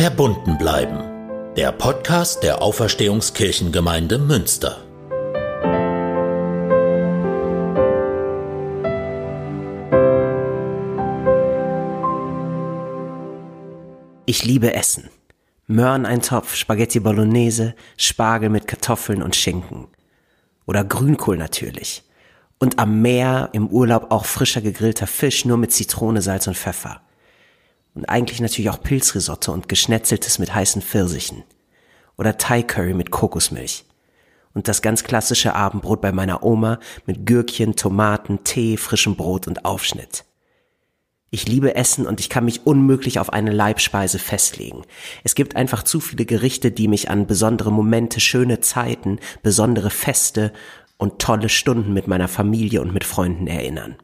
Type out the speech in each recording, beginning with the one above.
Verbunden bleiben. Der Podcast der Auferstehungskirchengemeinde Münster. Ich liebe Essen. Möhreneintopf, Spaghetti Bolognese, Spargel mit Kartoffeln und Schinken. Oder Grünkohl natürlich. Und am Meer im Urlaub auch frischer gegrillter Fisch, nur mit Zitrone, Salz und Pfeffer. Und eigentlich natürlich auch Pilzrisotto und geschnetzeltes mit heißen Pfirsichen. Oder Thai Curry mit Kokosmilch. Und das ganz klassische Abendbrot bei meiner Oma mit Gürkchen, Tomaten, Tee, frischem Brot und Aufschnitt. Ich liebe Essen und ich kann mich unmöglich auf eine Leibspeise festlegen. Es gibt einfach zu viele Gerichte, die mich an besondere Momente, schöne Zeiten, besondere Feste und tolle Stunden mit meiner Familie und mit Freunden erinnern.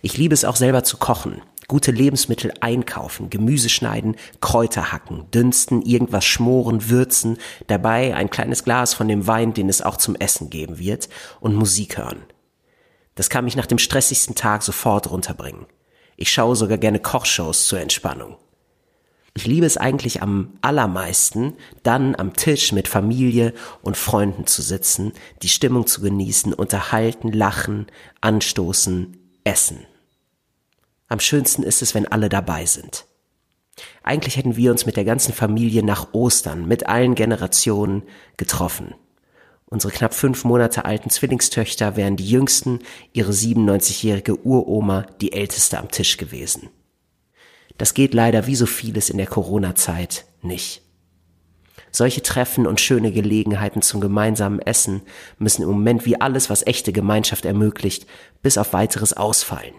Ich liebe es auch selber zu kochen, gute Lebensmittel einkaufen, Gemüse schneiden, Kräuter hacken, dünsten, irgendwas schmoren, würzen, dabei ein kleines Glas von dem Wein, den es auch zum Essen geben wird, und Musik hören. Das kann mich nach dem stressigsten Tag sofort runterbringen. Ich schaue sogar gerne Kochshows zur Entspannung. Ich liebe es eigentlich am allermeisten, dann am Tisch mit Familie und Freunden zu sitzen, die Stimmung zu genießen, unterhalten, lachen, anstoßen, essen. Am schönsten ist es, wenn alle dabei sind. Eigentlich hätten wir uns mit der ganzen Familie nach Ostern, mit allen Generationen getroffen. Unsere knapp fünf Monate alten Zwillingstöchter wären die jüngsten, ihre 97-jährige Uroma die älteste am Tisch gewesen. Das geht leider wie so vieles in der Corona-Zeit nicht. Solche Treffen und schöne Gelegenheiten zum gemeinsamen Essen müssen im Moment wie alles, was echte Gemeinschaft ermöglicht, bis auf weiteres ausfallen.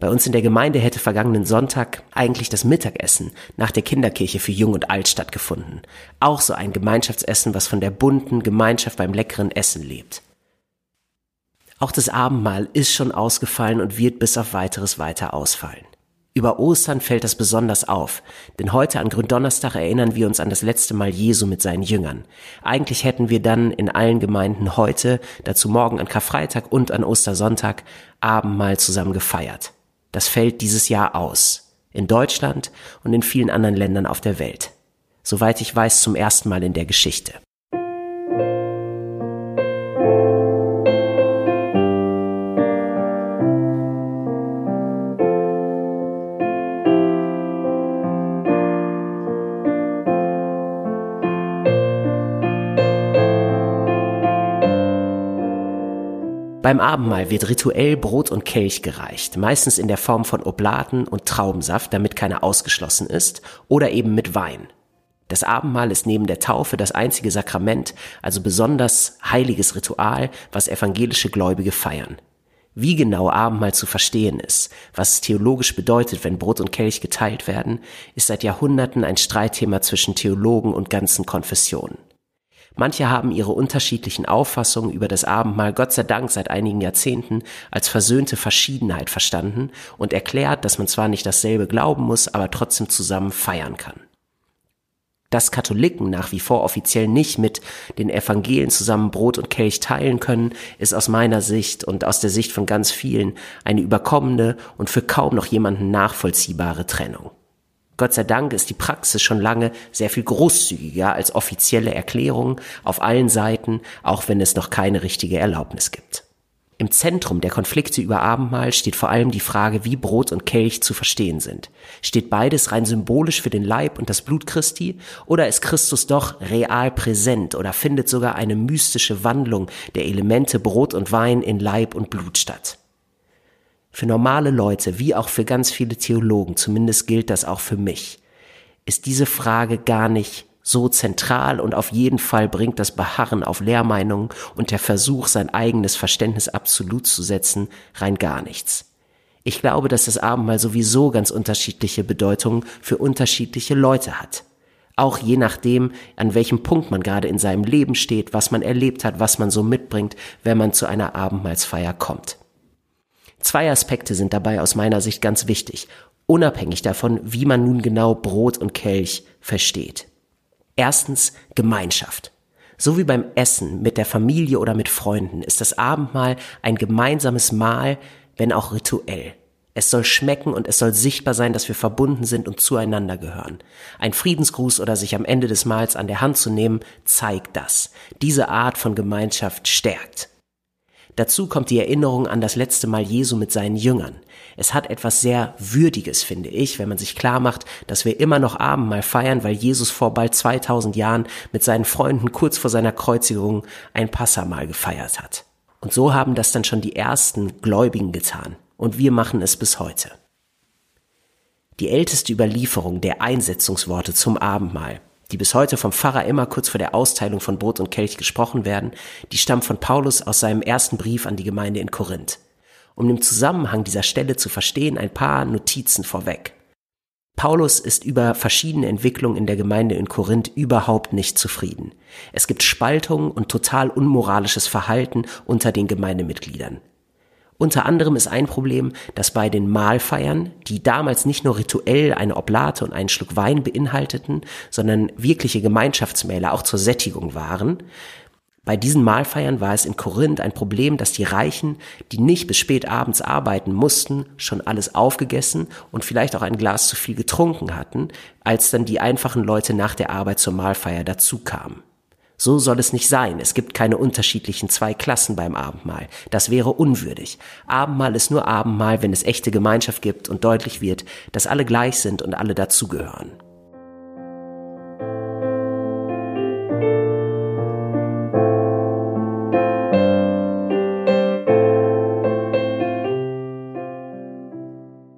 Bei uns in der Gemeinde hätte vergangenen Sonntag eigentlich das Mittagessen nach der Kinderkirche für Jung und Alt stattgefunden. Auch so ein Gemeinschaftsessen, was von der bunten Gemeinschaft beim leckeren Essen lebt. Auch das Abendmahl ist schon ausgefallen und wird bis auf weiteres weiter ausfallen. Über Ostern fällt das besonders auf, denn heute an Gründonnerstag erinnern wir uns an das letzte Mal Jesu mit seinen Jüngern. Eigentlich hätten wir dann in allen Gemeinden heute, dazu morgen an Karfreitag und an Ostersonntag, Abendmahl zusammen gefeiert. Das fällt dieses Jahr aus. In Deutschland und in vielen anderen Ländern auf der Welt. Soweit ich weiß, zum ersten Mal in der Geschichte. Beim Abendmahl wird rituell Brot und Kelch gereicht, meistens in der Form von Oblaten und Traubensaft, damit keiner ausgeschlossen ist, oder eben mit Wein. Das Abendmahl ist neben der Taufe das einzige Sakrament, also besonders heiliges Ritual, was evangelische Gläubige feiern. Wie genau Abendmahl zu verstehen ist, was es theologisch bedeutet, wenn Brot und Kelch geteilt werden, ist seit Jahrhunderten ein Streitthema zwischen Theologen und ganzen Konfessionen. Manche haben ihre unterschiedlichen Auffassungen über das Abendmahl Gott sei Dank seit einigen Jahrzehnten als versöhnte Verschiedenheit verstanden und erklärt, dass man zwar nicht dasselbe glauben muss, aber trotzdem zusammen feiern kann. Dass Katholiken nach wie vor offiziell nicht mit den Evangelien zusammen Brot und Kelch teilen können, ist aus meiner Sicht und aus der Sicht von ganz vielen eine überkommene und für kaum noch jemanden nachvollziehbare Trennung. Gott sei Dank ist die Praxis schon lange sehr viel großzügiger als offizielle Erklärungen auf allen Seiten, auch wenn es noch keine richtige Erlaubnis gibt. Im Zentrum der Konflikte über Abendmahl steht vor allem die Frage, wie Brot und Kelch zu verstehen sind. Steht beides rein symbolisch für den Leib und das Blut Christi oder ist Christus doch real präsent oder findet sogar eine mystische Wandlung der Elemente Brot und Wein in Leib und Blut statt? Für normale Leute, wie auch für ganz viele Theologen, zumindest gilt das auch für mich, ist diese Frage gar nicht so zentral und auf jeden Fall bringt das Beharren auf Lehrmeinungen und der Versuch, sein eigenes Verständnis absolut zu setzen, rein gar nichts. Ich glaube, dass das Abendmahl sowieso ganz unterschiedliche Bedeutungen für unterschiedliche Leute hat. Auch je nachdem, an welchem Punkt man gerade in seinem Leben steht, was man erlebt hat, was man so mitbringt, wenn man zu einer Abendmahlsfeier kommt. Zwei Aspekte sind dabei aus meiner Sicht ganz wichtig, unabhängig davon, wie man nun genau Brot und Kelch versteht. Erstens Gemeinschaft. So wie beim Essen mit der Familie oder mit Freunden ist das Abendmahl ein gemeinsames Mahl, wenn auch rituell. Es soll schmecken und es soll sichtbar sein, dass wir verbunden sind und zueinander gehören. Ein Friedensgruß oder sich am Ende des Mahls an der Hand zu nehmen, zeigt das. Diese Art von Gemeinschaft stärkt. Dazu kommt die Erinnerung an das letzte Mal Jesu mit seinen Jüngern. Es hat etwas sehr Würdiges, finde ich, wenn man sich klar macht, dass wir immer noch Abendmahl feiern, weil Jesus vor bald 2000 Jahren mit seinen Freunden kurz vor seiner Kreuzigung ein Passamal gefeiert hat. Und so haben das dann schon die ersten Gläubigen getan und wir machen es bis heute. Die älteste Überlieferung der Einsetzungsworte zum Abendmahl, die bis heute vom Pfarrer immer kurz vor der Austeilung von Brot und Kelch gesprochen werden, die stammt von Paulus aus seinem ersten Brief an die Gemeinde in Korinth. Um den Zusammenhang dieser Stelle zu verstehen, ein paar Notizen vorweg. Paulus ist über verschiedene Entwicklungen in der Gemeinde in Korinth überhaupt nicht zufrieden. Es gibt Spaltungen und total unmoralisches Verhalten unter den Gemeindemitgliedern. Unter anderem ist ein Problem, dass bei den Mahlfeiern, die damals nicht nur rituell eine Oblate und einen Schluck Wein beinhalteten, sondern wirkliche Gemeinschaftsmähle auch zur Sättigung waren, bei diesen Mahlfeiern war es in Korinth ein Problem, dass die Reichen, die nicht bis spät abends arbeiten mussten, schon alles aufgegessen und vielleicht auch ein Glas zu viel getrunken hatten, als dann die einfachen Leute nach der Arbeit zur Mahlfeier dazu kamen. So soll es nicht sein. Es gibt keine unterschiedlichen zwei Klassen beim Abendmahl. Das wäre unwürdig. Abendmahl ist nur Abendmahl, wenn es echte Gemeinschaft gibt und deutlich wird, dass alle gleich sind und alle dazugehören.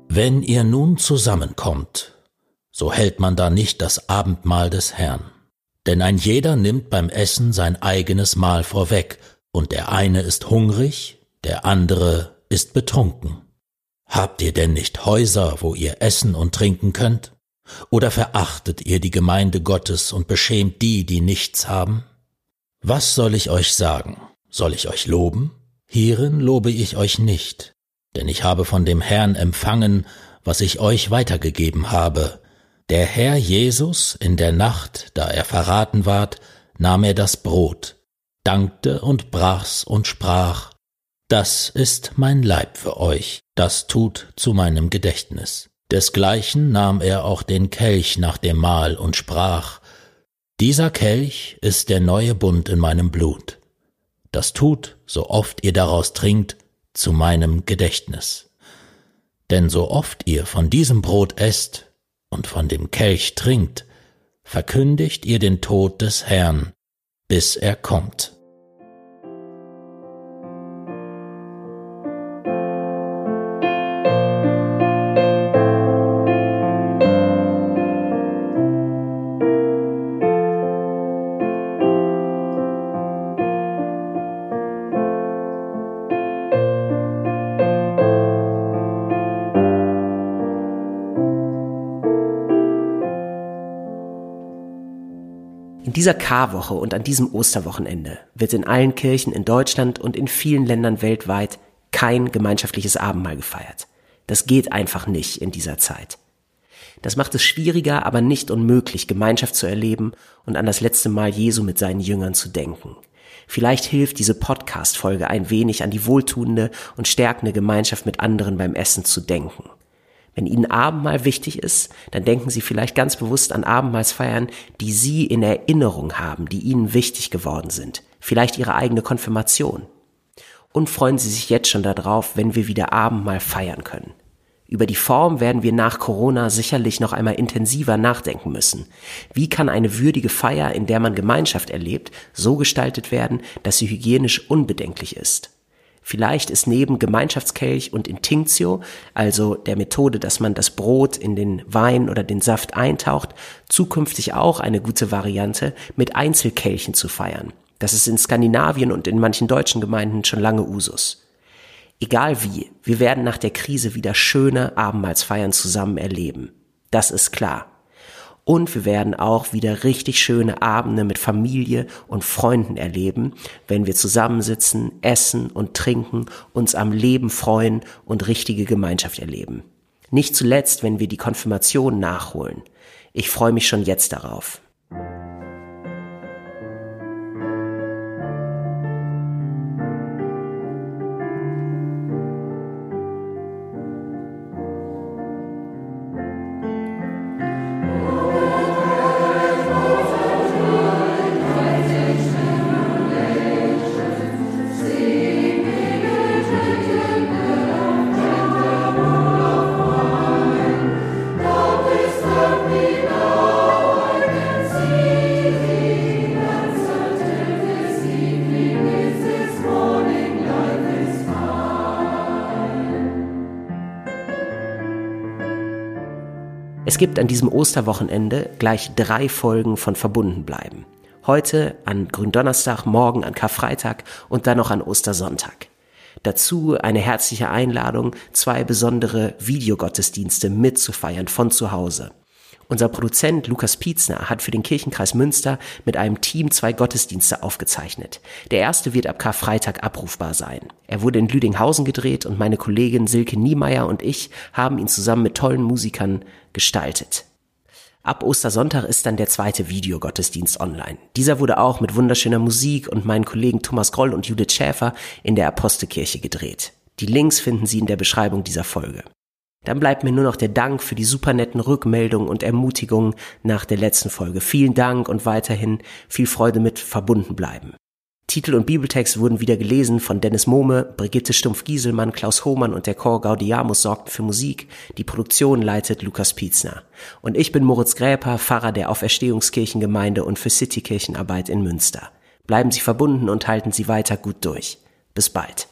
Wenn ihr nun zusammenkommt, so hält man da nicht das Abendmahl des Herrn. Denn ein jeder nimmt beim Essen sein eigenes Mahl vorweg, und der eine ist hungrig, der andere ist betrunken. Habt ihr denn nicht Häuser, wo ihr essen und trinken könnt? Oder verachtet ihr die Gemeinde Gottes und beschämt die, die nichts haben? Was soll ich euch sagen? Soll ich euch loben? Hierin lobe ich euch nicht, denn ich habe von dem Herrn empfangen, was ich euch weitergegeben habe, der Herr Jesus in der Nacht, da er verraten ward, nahm er das Brot, dankte und brach's und sprach, Das ist mein Leib für euch, das tut zu meinem Gedächtnis. Desgleichen nahm er auch den Kelch nach dem Mahl und sprach, Dieser Kelch ist der neue Bund in meinem Blut. Das tut, so oft ihr daraus trinkt, zu meinem Gedächtnis. Denn so oft ihr von diesem Brot esst und von dem Kelch trinkt, verkündigt ihr den Tod des Herrn, bis er kommt. Dieser Karwoche und an diesem Osterwochenende wird in allen Kirchen in Deutschland und in vielen Ländern weltweit kein gemeinschaftliches Abendmahl gefeiert. Das geht einfach nicht in dieser Zeit. Das macht es schwieriger, aber nicht unmöglich, Gemeinschaft zu erleben und an das letzte Mal Jesu mit seinen Jüngern zu denken. Vielleicht hilft diese Podcast-Folge ein wenig an die wohltuende und stärkende Gemeinschaft mit anderen beim Essen zu denken. Wenn Ihnen Abendmahl wichtig ist, dann denken Sie vielleicht ganz bewusst an Abendmahlsfeiern, die Sie in Erinnerung haben, die Ihnen wichtig geworden sind. Vielleicht Ihre eigene Konfirmation. Und freuen Sie sich jetzt schon darauf, wenn wir wieder Abendmahl feiern können. Über die Form werden wir nach Corona sicherlich noch einmal intensiver nachdenken müssen. Wie kann eine würdige Feier, in der man Gemeinschaft erlebt, so gestaltet werden, dass sie hygienisch unbedenklich ist? Vielleicht ist neben Gemeinschaftskelch und Intinctio, also der Methode, dass man das Brot in den Wein oder den Saft eintaucht, zukünftig auch eine gute Variante, mit Einzelkelchen zu feiern. Das ist in Skandinavien und in manchen deutschen Gemeinden schon lange Usus. Egal wie, wir werden nach der Krise wieder schöne Abendmahlsfeiern zusammen erleben. Das ist klar. Und wir werden auch wieder richtig schöne Abende mit Familie und Freunden erleben, wenn wir zusammensitzen, essen und trinken, uns am Leben freuen und richtige Gemeinschaft erleben. Nicht zuletzt, wenn wir die Konfirmation nachholen. Ich freue mich schon jetzt darauf. Es gibt an diesem Osterwochenende gleich drei Folgen von Verbunden bleiben. Heute an Gründonnerstag, morgen an Karfreitag und dann noch an Ostersonntag. Dazu eine herzliche Einladung, zwei besondere Videogottesdienste mitzufeiern von zu Hause. Unser Produzent Lukas Pietzner hat für den Kirchenkreis Münster mit einem Team zwei Gottesdienste aufgezeichnet. Der erste wird ab Karfreitag abrufbar sein. Er wurde in Lüdinghausen gedreht und meine Kollegin Silke Niemeyer und ich haben ihn zusammen mit tollen Musikern gestaltet. Ab Ostersonntag ist dann der zweite Videogottesdienst online. Dieser wurde auch mit wunderschöner Musik und meinen Kollegen Thomas Groll und Judith Schäfer in der Apostelkirche gedreht. Die Links finden Sie in der Beschreibung dieser Folge. Dann bleibt mir nur noch der Dank für die super netten Rückmeldungen und Ermutigungen nach der letzten Folge. Vielen Dank und weiterhin viel Freude mit verbunden bleiben. Titel und Bibeltext wurden wieder gelesen von Dennis Mohme, Brigitte Stumpf-Gieselmann, Klaus Hohmann und der Chor Gaudiamus sorgten für Musik. Die Produktion leitet Lukas Pietzner. Und ich bin Moritz Gräper, Pfarrer der Auferstehungskirchengemeinde und für Citykirchenarbeit in Münster. Bleiben Sie verbunden und halten Sie weiter gut durch. Bis bald.